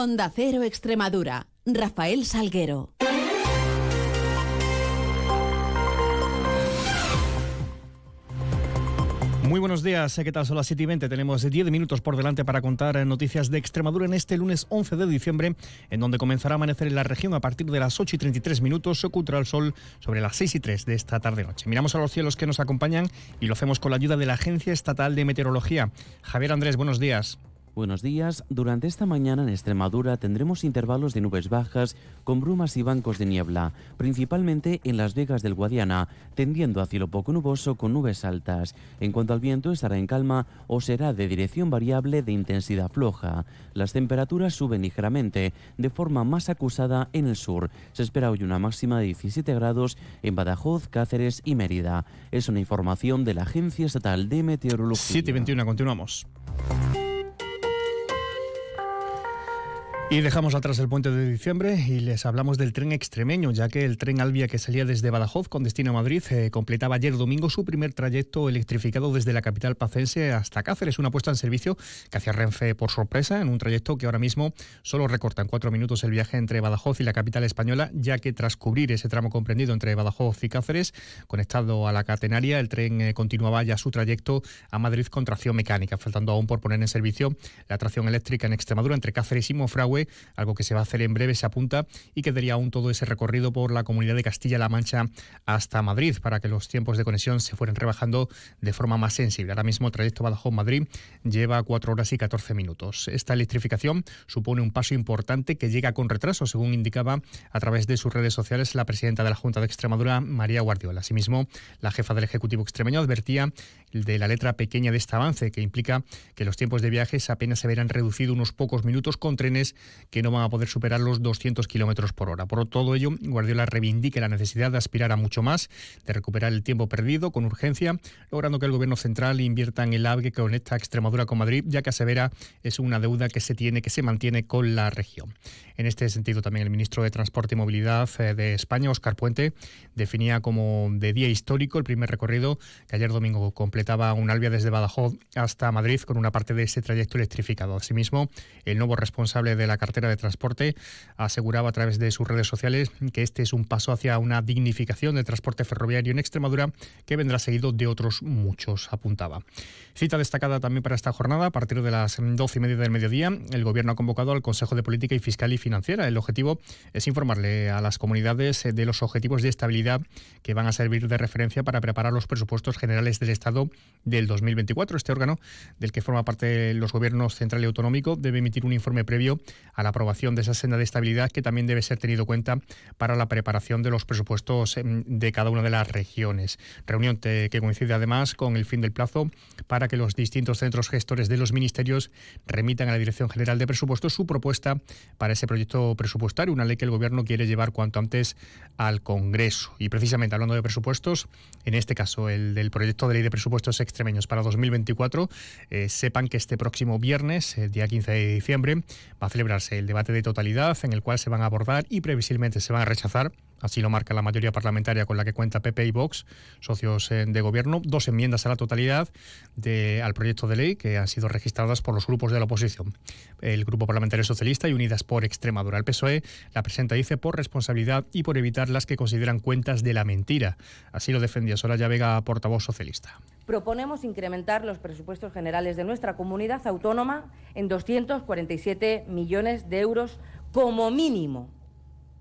Onda Cero Extremadura. Rafael Salguero. Muy buenos días, ¿qué tal? Son las 7 y 20. Tenemos 10 minutos por delante para contar noticias de Extremadura en este lunes 11 de diciembre, en donde comenzará a amanecer en la región a partir de las 8 y 33 minutos. Se ocultará el sol sobre las 6 y 3 de esta tarde-noche. Miramos a los cielos que nos acompañan y lo hacemos con la ayuda de la Agencia Estatal de Meteorología. Javier Andrés, buenos días. Buenos días. Durante esta mañana en Extremadura tendremos intervalos de nubes bajas con brumas y bancos de niebla, principalmente en las Vegas del Guadiana, tendiendo a cielo poco nuboso con nubes altas. En cuanto al viento, estará en calma o será de dirección variable de intensidad floja. Las temperaturas suben ligeramente, de forma más acusada en el sur. Se espera hoy una máxima de 17 grados en Badajoz, Cáceres y Mérida. Es una información de la Agencia Estatal de Meteorología. 7 y 21, continuamos. Y dejamos atrás el puente de diciembre y les hablamos del tren extremeño, ya que el tren Albia que salía desde Badajoz con destino a Madrid eh, completaba ayer domingo su primer trayecto electrificado desde la capital pacense hasta Cáceres, una puesta en servicio que hacía Renfe por sorpresa en un trayecto que ahora mismo solo recorta en cuatro minutos el viaje entre Badajoz y la capital española, ya que tras cubrir ese tramo comprendido entre Badajoz y Cáceres, conectado a la catenaria, el tren eh, continuaba ya su trayecto a Madrid con tracción mecánica, faltando aún por poner en servicio la tracción eléctrica en Extremadura entre Cáceres y Monfragüe algo que se va a hacer en breve, se apunta, y que daría aún todo ese recorrido por la comunidad de Castilla-La Mancha hasta Madrid, para que los tiempos de conexión se fueran rebajando de forma más sensible. Ahora mismo el trayecto Badajoz-Madrid lleva 4 horas y 14 minutos. Esta electrificación supone un paso importante que llega con retraso, según indicaba a través de sus redes sociales la presidenta de la Junta de Extremadura, María Guardiola. Asimismo, la jefa del Ejecutivo extremeño advertía de la letra pequeña de este avance, que implica que los tiempos de viajes apenas se verán reducidos unos pocos minutos con trenes que no van a poder superar los 200 kilómetros por hora. Por todo ello, Guardiola reivindica la necesidad de aspirar a mucho más, de recuperar el tiempo perdido con urgencia, logrando que el gobierno central invierta en el AVE que conecta Extremadura con Madrid, ya que asevera es una deuda que se tiene, que se mantiene con la región. En este sentido, también el ministro de Transporte y Movilidad eh, de España, Óscar Puente, definía como de día histórico el primer recorrido que ayer domingo completaba un Albia desde Badajoz hasta Madrid con una parte de ese trayecto electrificado. Asimismo, el nuevo responsable de la cartera de transporte aseguraba a través de sus redes sociales que este es un paso hacia una dignificación del transporte ferroviario en Extremadura que vendrá seguido de otros muchos, apuntaba. Cita destacada también para esta jornada, a partir de las doce y media del mediodía, el Gobierno ha convocado al Consejo de Política y Fiscal y Financiera. El objetivo es informarle a las comunidades de los objetivos de estabilidad que van a servir de referencia para preparar los presupuestos generales del Estado del 2024. Este órgano, del que forma parte los gobiernos central y autonómico, debe emitir un informe previo a la aprobación de esa senda de estabilidad que también debe ser tenido en cuenta para la preparación de los presupuestos em, de cada una de las regiones. Reunión que coincide además con el fin del plazo para que los distintos centros gestores de los ministerios remitan a la Dirección General de Presupuestos su propuesta para ese proyecto presupuestario, una ley que el Gobierno quiere llevar cuanto antes al Congreso. Y precisamente hablando de presupuestos, en este caso el del proyecto de ley de presupuestos extremeños para 2024, eh, sepan que este próximo viernes, el día 15 de diciembre, va a celebrarse el debate de totalidad en el cual se van a abordar y previsiblemente se van a rechazar Así lo marca la mayoría parlamentaria con la que cuenta PP y Vox, socios eh, de gobierno, dos enmiendas a la totalidad al proyecto de ley que han sido registradas por los grupos de la oposición. El Grupo Parlamentario Socialista y Unidas por Extremadura. El PSOE la presenta, dice, por responsabilidad y por evitar las que consideran cuentas de la mentira. Así lo defendía Soraya Vega, portavoz socialista. Proponemos incrementar los presupuestos generales de nuestra comunidad autónoma en 247 millones de euros como mínimo,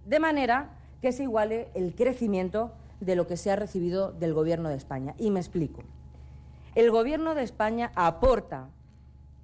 de manera que se iguale el crecimiento de lo que se ha recibido del Gobierno de España. Y me explico. El Gobierno de España aporta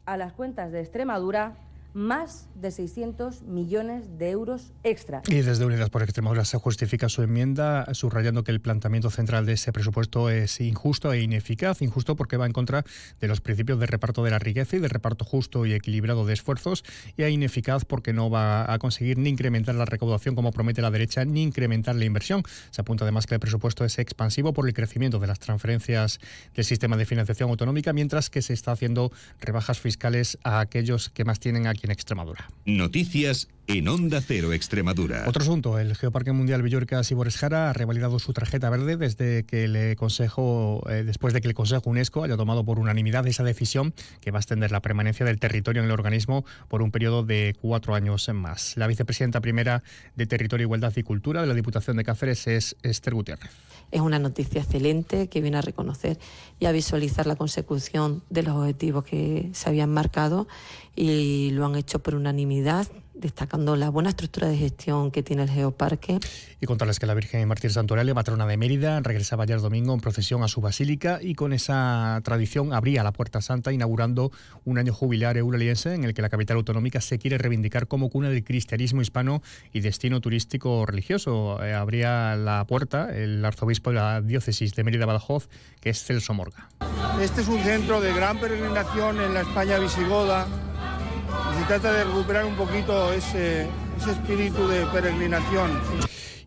a las cuentas de Extremadura más de 600 millones de euros extra. Y desde Unidas por Extremadura se justifica su enmienda subrayando que el planteamiento central de ese presupuesto es injusto e ineficaz. Injusto porque va en contra de los principios de reparto de la riqueza y de reparto justo y equilibrado de esfuerzos y es ineficaz porque no va a conseguir ni incrementar la recaudación como promete la derecha ni incrementar la inversión. Se apunta además que el presupuesto es expansivo por el crecimiento de las transferencias del sistema de financiación autonómica mientras que se está haciendo rebajas fiscales a aquellos que más tienen aquí en Extremadura. Noticias en Onda Cero Extremadura. Otro asunto, el Geoparque Mundial Villorca Sibores Jara ha revalidado su tarjeta verde desde que el Consejo, eh, después de que el Consejo UNESCO haya tomado por unanimidad esa decisión que va a extender la permanencia del territorio en el organismo por un periodo de cuatro años más. La vicepresidenta primera de Territorio, Igualdad y Cultura de la Diputación de Cáceres es Esther Gutiérrez. Es una noticia excelente que viene a reconocer y a visualizar la consecución de los objetivos que se habían marcado y lo han hecho por unanimidad destacando la buena estructura de gestión que tiene el Geoparque. Y contarles que la Virgen Martín Santorale, patrona de Mérida, regresaba ayer domingo en procesión a su basílica y con esa tradición abría la Puerta Santa inaugurando un año jubilar euraliense en el que la capital autonómica se quiere reivindicar como cuna del cristianismo hispano y destino turístico religioso. Eh, abría la puerta el arzobispo de la diócesis de Mérida-Badajoz, que es Celso Morga. Este es un centro de gran peregrinación en la España visigoda se trata de recuperar un poquito ese, ese espíritu de peregrinación.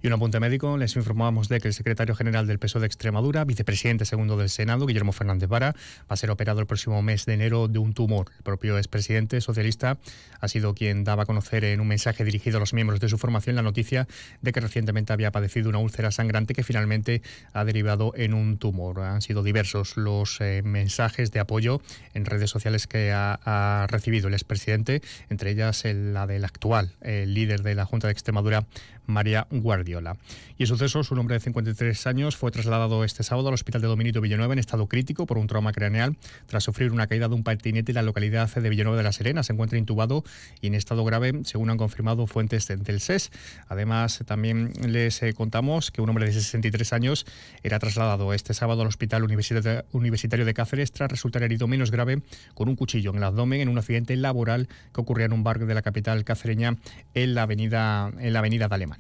Y un apunte médico, les informábamos de que el secretario general del PSOE de Extremadura, vicepresidente segundo del Senado, Guillermo Fernández Vara, va a ser operado el próximo mes de enero de un tumor. El propio expresidente socialista ha sido quien daba a conocer en un mensaje dirigido a los miembros de su formación la noticia de que recientemente había padecido una úlcera sangrante que finalmente ha derivado en un tumor. Han sido diversos los eh, mensajes de apoyo en redes sociales que ha, recibido el expresidente, entre ellas la del actual el líder de la Junta de Extremadura, María Guardiola. Y el suceso, un hombre de 53 años fue trasladado este sábado al hospital de Dominito Villanueva en estado crítico por un trauma craneal tras sufrir una caída de un patinete en la localidad de Villanueva de la Serena. Se encuentra intubado y en estado grave, según han confirmado fuentes del SES. Además, también les eh, contamos que un hombre de 63 años era trasladado este sábado al Hospital Universitario de Cáceres tras resultar herido menos grave con un cuchillo en el abdomen en un accidente laboral que ocurrió en un bar de la capital cacereña en la avenida, en la avenida de.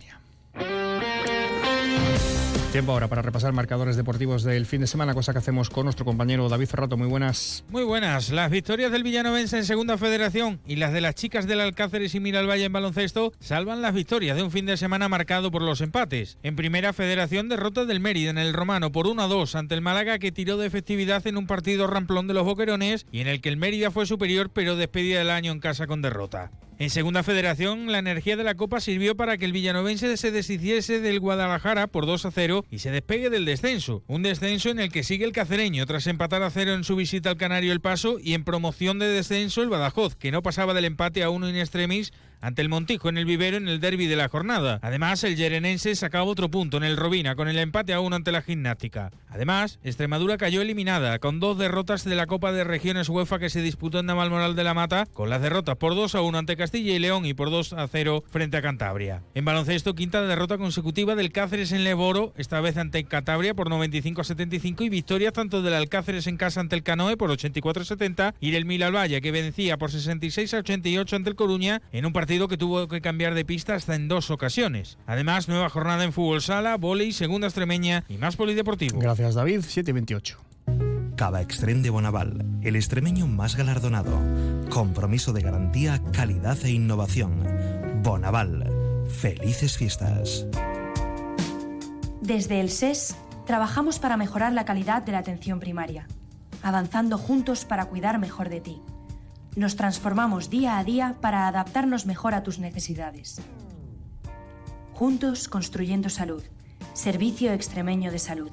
Tiempo ahora para repasar marcadores deportivos del fin de semana, cosa que hacemos con nuestro compañero David Ferrato. Muy buenas. Muy buenas. Las victorias del Villanovense en Segunda Federación y las de las chicas del Alcáceres y Miralvalle en baloncesto salvan las victorias de un fin de semana marcado por los empates. En Primera Federación, derrota del Mérida en el Romano por 1 a 2 ante el Málaga que tiró de efectividad en un partido ramplón de los Boquerones y en el que el Mérida fue superior pero despedida del año en casa con derrota. En segunda federación, la energía de la Copa sirvió para que el villanovense se deshiciese del Guadalajara por 2 a 0 y se despegue del descenso. Un descenso en el que sigue el cacereño tras empatar a cero en su visita al Canario El Paso y en promoción de descenso el Badajoz, que no pasaba del empate a uno in extremis ante el Montijo en el Vivero en el derby de la jornada. Además, el Yerenense sacaba otro punto en el Robina con el empate a uno ante la Gimnástica. Además, Extremadura cayó eliminada con dos derrotas de la Copa de Regiones UEFA que se disputó en Navalmoral de la Mata, con las derrotas por 2 a 1 ante Castilla y León y por 2 a 0 frente a Cantabria. En baloncesto, quinta derrota consecutiva del Cáceres en Leboro, esta vez ante Cantabria por 95 a 75 y victorias tanto del Alcáceres en casa ante el Canoe por 84 a 70 y del Milalvalle que vencía por 66 a 88 ante el Coruña en un partido partido que tuvo que cambiar de pista hasta en dos ocasiones. Además, nueva jornada en fútbol sala, volei, segunda extremeña y más polideportivo. Gracias, David. 728. Cava Extrem de Bonaval, el extremeño más galardonado. Compromiso de garantía, calidad e innovación. Bonaval. Felices fiestas. Desde el SES trabajamos para mejorar la calidad de la atención primaria, avanzando juntos para cuidar mejor de ti. Nos transformamos día a día para adaptarnos mejor a tus necesidades. Juntos construyendo salud. Servicio Extremeño de Salud.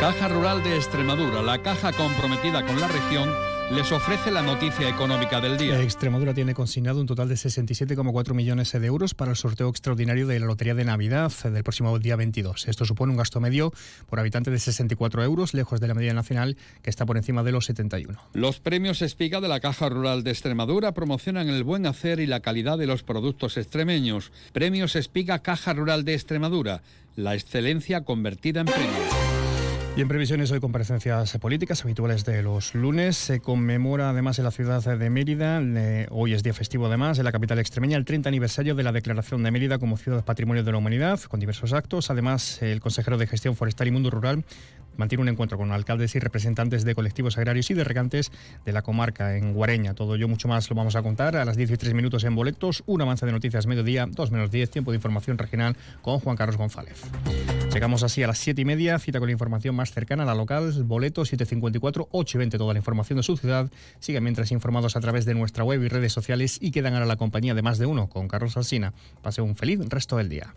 Caja Rural de Extremadura, la caja comprometida con la región les ofrece la noticia económica del día. Extremadura tiene consignado un total de 67,4 millones de euros para el sorteo extraordinario de la Lotería de Navidad del próximo día 22. Esto supone un gasto medio por habitante de 64 euros, lejos de la media nacional, que está por encima de los 71. Los premios Espiga de la Caja Rural de Extremadura promocionan el buen hacer y la calidad de los productos extremeños. Premios Espiga Caja Rural de Extremadura, la excelencia convertida en premios. Y en previsiones hoy comparecencias políticas habituales de los lunes. Se conmemora además en la ciudad de Mérida, hoy es día festivo además, en la capital extremeña, el 30 aniversario de la declaración de Mérida como ciudad patrimonio de la humanidad, con diversos actos. Además, el consejero de Gestión Forestal y Mundo Rural mantiene un encuentro con alcaldes y representantes de colectivos agrarios y de regantes de la comarca en Guareña. Todo ello mucho más lo vamos a contar a las 13 minutos en Boletos, un avance de noticias mediodía, 2 menos 10, tiempo de información regional con Juan Carlos González. Llegamos así a las 7 y media, cita con la información más cercana a la local, boleto 754 820, toda la información de su ciudad. Sigan mientras informados a través de nuestra web y redes sociales y quedan ahora la compañía de más de uno con Carlos Alsina. Pase un feliz resto del día.